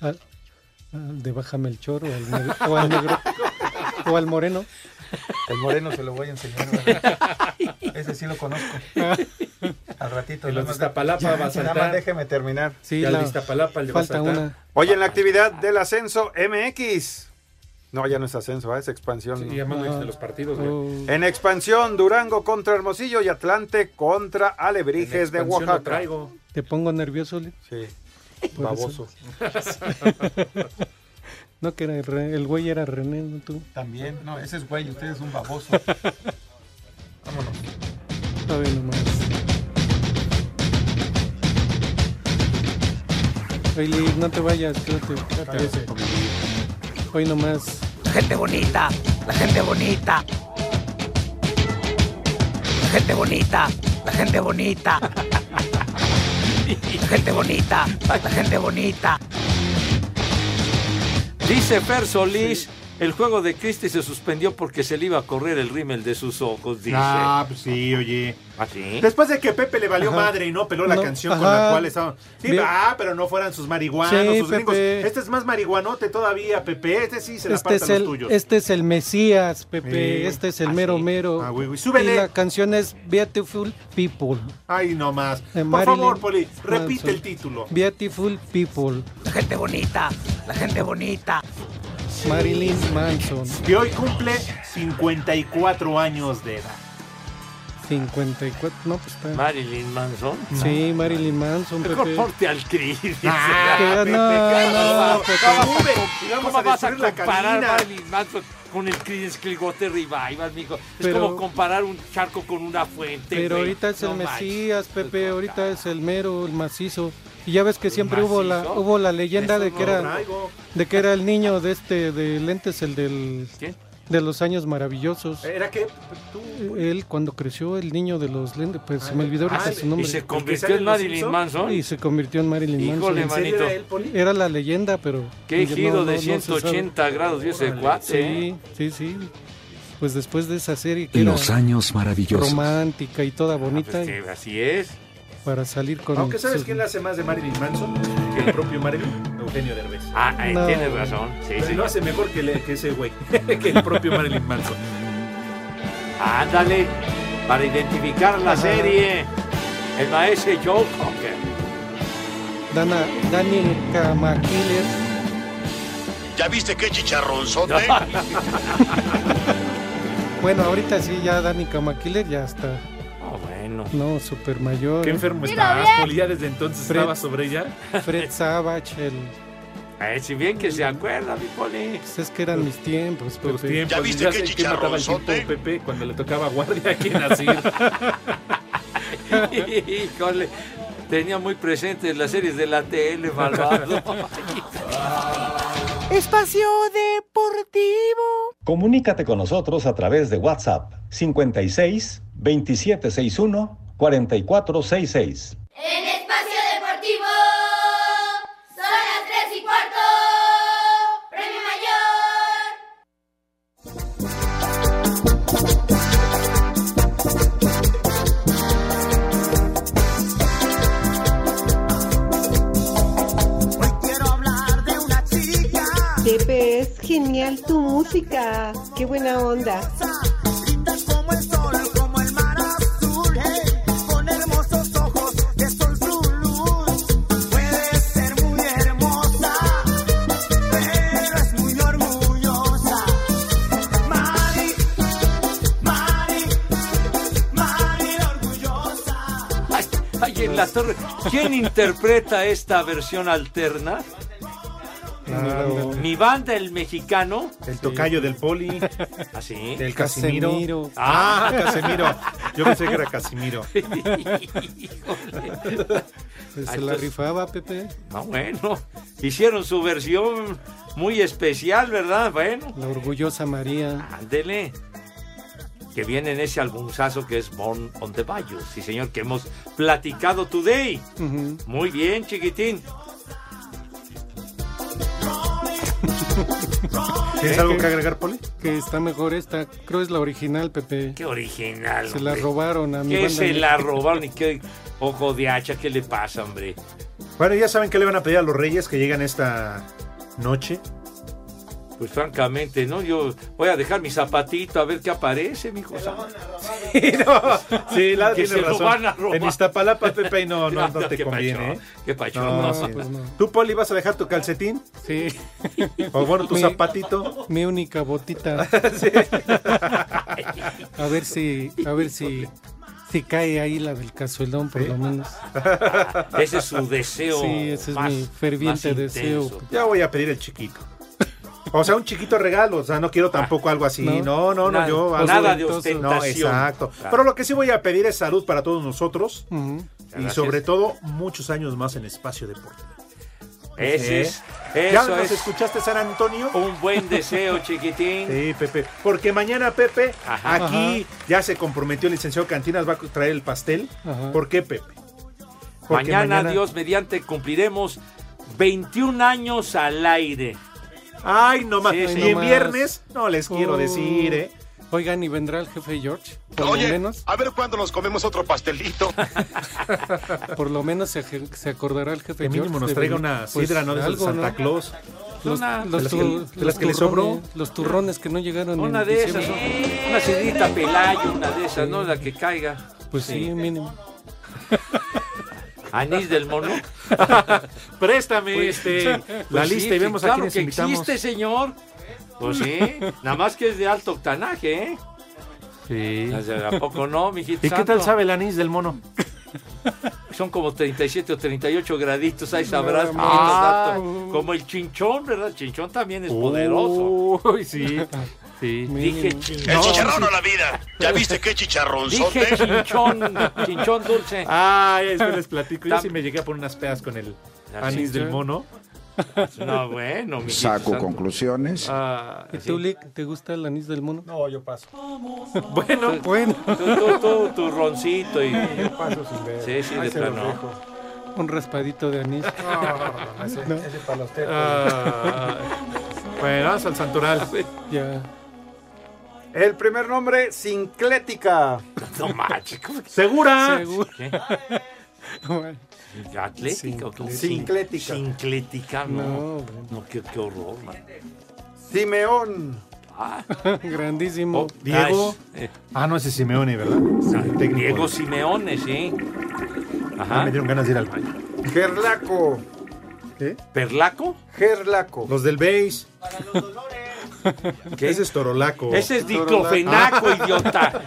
Al, al de Bájame el Choro, o al negro, o al negro, o al moreno. El moreno se lo voy a enseñar. ¿verdad? Ese sí lo conozco. Al ratito. Nada más- Iztapalapa va a Nada más saltar. déjeme terminar. Sí, Ya el la- de Iztapalapa le va a saltar. una. Hoy en la actividad del ascenso MX. No, ya no es ascenso, ¿eh? es expansión. Sí, ya más de los partidos, güey. Oh, En expansión, Durango contra Hermosillo y Atlante contra Alebrijes de Oaxaca. traigo. ¿Te pongo nervioso, Lick? Sí, baboso. No, que era el, re- el güey era René, no tú. También, no, ese es güey, usted es un baboso. Vámonos. A ver nomás. Oye, Lick, no te vayas, quédate. quédate. Hoy nomás. La gente bonita, la gente bonita. La gente bonita, la gente bonita. La gente bonita, la gente bonita. Dice Fer Solís, el juego de Cristi se suspendió porque se le iba a correr el rímel de sus ojos, dice. Ah, pues sí, oye. ¿Ah, sí? Después de que Pepe le valió Ajá. madre y no peló la No, canción con la cual estaban. Sí, Bien. ah, pero no fueran sus marihuanos, Sí, sus gringos. Este es más marihuanote todavía, Pepe. Este sí se la Este es, los el, tuyos. este es el Mesías, Pepe. Sí. Este es el Ah, mero sí. mero. Ah, güey, güey. Súbele. Y la canción es Beautiful People. Ay, no más. De Por Marilyn favor, Poli, repite Manson. el título. Beautiful People. La gente bonita, la gente bonita. Marilyn Manson. Que hoy cumple 54 años de edad. 54. No, pues está. Marilyn Manson. Sí, Marilyn Manson, Mejor Pepe. ponte al Cris. Ah, no, no, Pepe. ¿Cómo, vas a comparar. Marilyn Manson con el Creedence Clearwater Revival, mijo? Es Pero- como comparar un charco con una fuente, Pero ahorita es el. Mesías, Pepe. Ahorita es el mero, el macizo. Y ya ves que siempre hubo la hubo la leyenda de que no era de que era el niño de este de lentes el del ¿Quién? de los años maravillosos. ¿Era que tú? Él cuando creció el niño de los lentes, pues se me olvidó ahorita ah, su nombre. ¿Y se convirtió en Marilyn Simpson? Manson? Y se convirtió en Marilyn Híjole, Manson. ¿En serio manito. era la leyenda, pero Qué giro no- de no se sabe. 180 grados dio ese cuate. ¿eh? Sí, sí, sí. Pues después de esa serie que Los era años maravillosos. romántica y toda Ah, bonita pues que así es. Para salir con Aunque sabes sus- quién la hace más de Marilyn Manson que el propio Marilyn, Eugenio Derbez. Ah, ahí No. tienes razón. Sí, sí. lo hace mejor que, le- que ese güey, que el propio Marilyn Manson. Ándale, para identificar la Ajá. serie. El maestro Joe Cocker. Dana, Dani Kamakiller. ¿Ya viste qué chicharronzote? Bueno, ahorita sí, ya Dani Kamakiller ya está. No, super mayor. Qué enfermo estás. Poli, ya desde entonces Fred. estaba sobre ella. Fred Savage, el, Eh, si bien que se acuerda, mi poli. pues es que eran mis tiempos, Tus Pepe. tiempos. ¿Ya viste ya chicharronzote? tipo Pepe cuando le tocaba guardia aquí en Asir. Híjole, tenía muy presentes las series de la tele, malvado. Espacio Deportivo. Comunícate con nosotros a través de WhatsApp 56 2761 4466. En Espacio Deportivo son las 3 y cuarto. Premio Mayor. Pepe, es genial tu música. Qué buena onda. ¿Quién interpreta esta versión alterna? Mi banda, el mexicano. El tocayo del poli. ¿Así? Del Casimiro. Casemiro. Ah, Casimiro. Yo pensé que era Casimiro. Pues se la rifaba, Pepe. No, bueno. Hicieron su versión muy especial, ¿verdad? Bueno. La orgullosa María. Ándele. Que viene en ese albumzazo que es Born on the Bayou. Sí, señor, que hemos platicado today. Muy bien, chiquitín. ¿Tienes ¿Qué? algo ¿Qué? que agregar, Poli? Que está mejor esta. Creo es la original, Pepe. Qué original. Se la robaron a mi Que banda se la robaron y qué ojo de hacha, ¿qué le pasa, hombre? Bueno, ya saben que le van a pedir a los reyes que llegan esta noche. Pues francamente, ¿no? Yo voy a dejar mi zapatito a ver qué aparece, mijo. santo. Sí, la Que tiene se lo razón. van a robar. En Iztapalapa, Pepe, no, no, no No, te qué conviene, ¿eh? qué pacho, No, no, sí. pues no. ¿Tú, Poli, vas a dejar tu calcetín? Sí. O bueno, tu Mi- zapatito. Mi única botita. A ver si, a ver si, si cae ahí la del cazuelón, por lo menos. Ese es su deseo. Sí, ese es más- mi ferviente deseo. Ya voy a pedir el chiquito. O sea, un chiquito regalo, o sea, no quiero tampoco algo así. No. No, no, Nada- yo algo nada de No, ostentación. exacto. Claro. Pero lo que sí voy a pedir es salud para todos nosotros y Gracias. sobre todo muchos años más en espacio deportivo. Ese es, ¿Eh? ¿Ya eso nos es escuchaste, San Antonio? un buen deseo, chiquitín. Sí, Pepe. Porque mañana, Pepe, Ajá. aquí ya se comprometió el licenciado Cantinas, va a traer el pastel. Ajá. ¿Por qué, Pepe? Mañana, Dios mediante, cumpliremos 21 años al aire. Ay, no más. Sí, y sí. en No más. viernes, no les quiero decir, ¿eh? Oigan, ¿y vendrá el jefe George? Por Oye, lo menos, a ver cuándo nos comemos otro pastelito. por lo menos se, se acordará el jefe Que mínimo George nos de traiga una Pues, sidra, ¿no? De algo, Santa ¿no? Claus. Los, Una- los de las que- tu- de las los que le sobró. turrones, Los turrones que no llegaron Una en de esas, una sidrita pelayo, una de esas, ¿no? La que caiga. Pues sí, mínimo. Anís del mono. Préstame Pues, este, la pues sí, lista y vemos a claro quiénes que invitamos. existe, señor. Pues sí, nada más que es de alto octanaje, ¿eh? Sí. ¿A poco no, mijito ¿Y qué tal sabe el anís del mono? Son como 37 o 38 graditos, ahí sabrás. Más. santo. Como el chinchón, ¿verdad? El chinchón también es poderoso. Uy, sí. Sí. Dije El chinchón. chicharrón o la vida. ¿Ya viste qué Dije chicharronzote? chinchón, chinchón dulce. Ay, es que les platico. Yo sí me llegué a poner unas pedas con el anís del mono. No, bueno, mijito Saco santo. conclusiones. Ah, ¿Y tú, Lick, te gusta el anís del mono? No, yo paso. Bueno, Bueno, Tú, tú, tú, tu roncito y... Yo paso sin ver. Sí, sí, Ahí de plano. un raspadito de anís. No, ese, No. ese para los tetos. ah, bueno, vamos al santoral. Ya. El primer nombre, Sinclética. No manches, ¿cómo que- ¿Segura? Bueno, ¿Atlética o? Sinclética. Sinclética, no. No, qué, qué horror, man. Simeón. Ah, grandísimo. oh, Diego. ah, es- eh, Ah, no, ese es Simeone, ¿verdad? Diego Simeone, sí. Ah, Ajá. me dieron ganas de ir al baño. Gerlaco. ¿Qué? ¿Perlaco? Gerlaco. Los del base. ¿Qué? Ese es Torolaco. Ese es diclofenaco, idiota.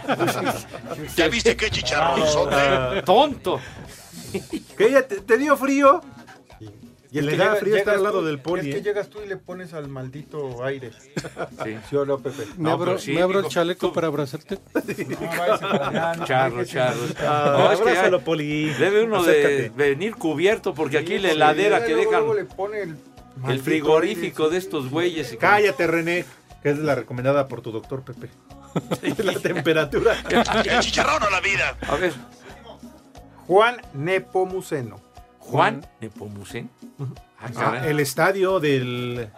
¿Ya viste qué chicharronzote? Tonto. ¿Qué? ¿Ya te, te dio frío? Y Es le que da frío estar al lado tú- del poli. Es que ¿eh? llegas tú y le pones al maldito aire. Sí. ¿Sí o no, Pepe? Me No, abro, sí, me abro el digo, chaleco tú- para abrazarte. No, Charro, charro. Ah, No, es que abrázalo, poli. Debe uno de venir cubierto porque aquí la heladera que dejan, luego le pone el, el frigorífico de estos güeyes. Cállate, René. Que es la recomendada por tu doctor, Pepe. la temperatura. El chicharrón o la vida. A ver, Juan Nepomuceno. Juan Nepomucén. Ah, Ah, el estadio del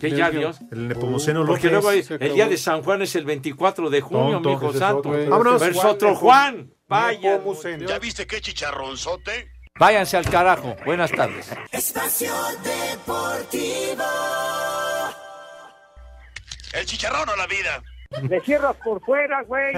¿Qué ya, Dios? el Nepomuceno López. Porque luego el día de San Juan es el 24 de junio, Tonto, mi hijo santo. Vámonos. Juan otro Juan. Nepomuceno. ¿Ya viste qué chicharronzote? Váyanse al carajo. Buenas tardes. Espacio Deportivo. El chicharrón o la vida. Le cierras por fuera, güey.